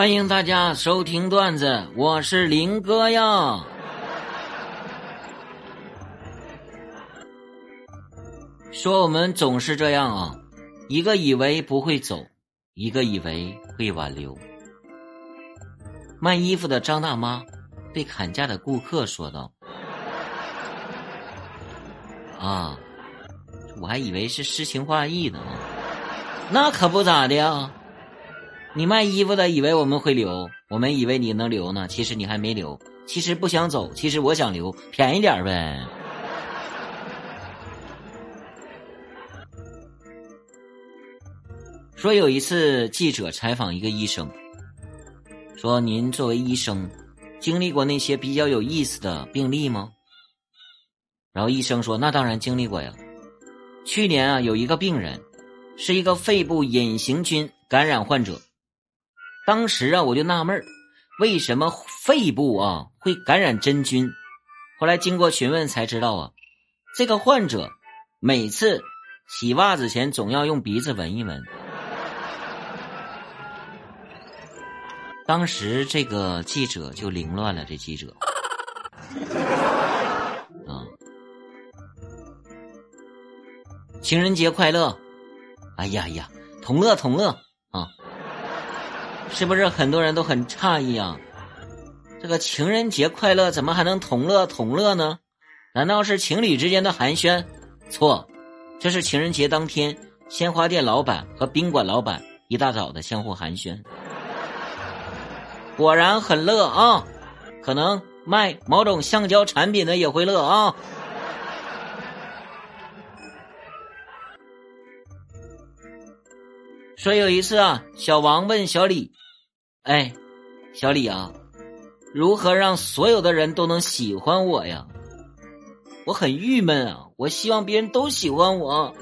欢迎大家收听段子，我是林哥呀。说我们总是这样啊，一个以为不会走，一个以为会挽留。卖衣服的张大妈对砍价的顾客说道：“啊，我还以为是诗情画意呢，那可不咋的呀。”你卖衣服的以为我们会留，我们以为你能留呢，其实你还没留，其实不想走，其实我想留，便宜点呗。说有一次记者采访一个医生，说您作为医生，经历过那些比较有意思的病例吗？然后医生说那当然经历过呀，去年啊有一个病人，是一个肺部隐形菌感染患者。当时啊，我就纳闷为什么肺部啊会感染真菌？后来经过询问才知道啊，这个患者每次洗袜子前总要用鼻子闻一闻。当时这个记者就凌乱了，这记者啊，情人节快乐！哎呀呀，同乐同乐！是不是很多人都很诧异啊？这个情人节快乐怎么还能同乐同乐呢？难道是情侣之间的寒暄？错，这是情人节当天鲜花店老板和宾馆老板一大早的相互寒暄。果然很乐啊，可能卖某种橡胶产品的也会乐啊。说有一次啊，小王问小李。哎，小李啊，如何让所有的人都能喜欢我呀？我很郁闷啊，我希望别人都喜欢我。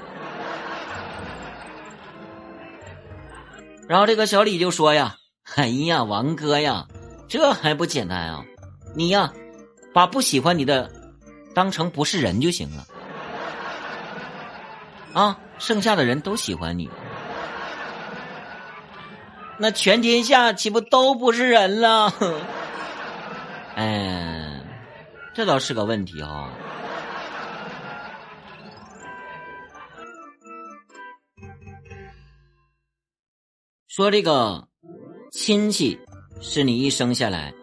然后这个小李就说呀：“哎呀，王哥呀，这还不简单啊？你呀，把不喜欢你的当成不是人就行了，啊，剩下的人都喜欢你。”那全天下岂不都不是人了？哎，这倒是个问题哈。说这个亲戚是你一生下来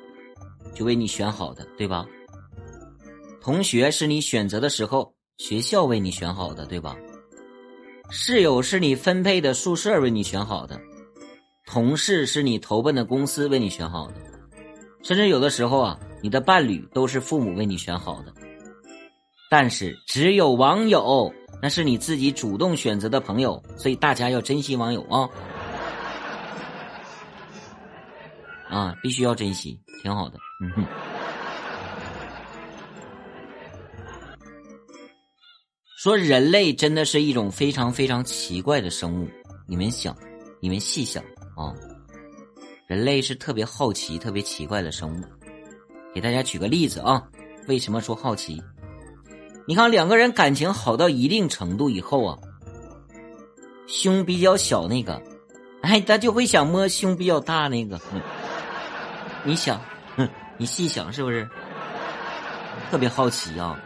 就为你选好的，对吧？同学是你选择的时候学校为你选好的，对吧？室友是你分配的宿舍为你选好的。同事是你投奔的公司为你选好的，甚至有的时候啊，你的伴侣都是父母为你选好的。但是只有网友，那是你自己主动选择的朋友，所以大家要珍惜网友啊！啊，必须要珍惜，挺好的。嗯哼。说人类真的是一种非常非常奇怪的生物，你们想，你们细想。哦，人类是特别好奇、特别奇怪的生物。给大家举个例子啊，为什么说好奇？你看两个人感情好到一定程度以后啊，胸比较小那个，哎，他就会想摸胸比较大那个。你想，你细想是不是？特别好奇啊。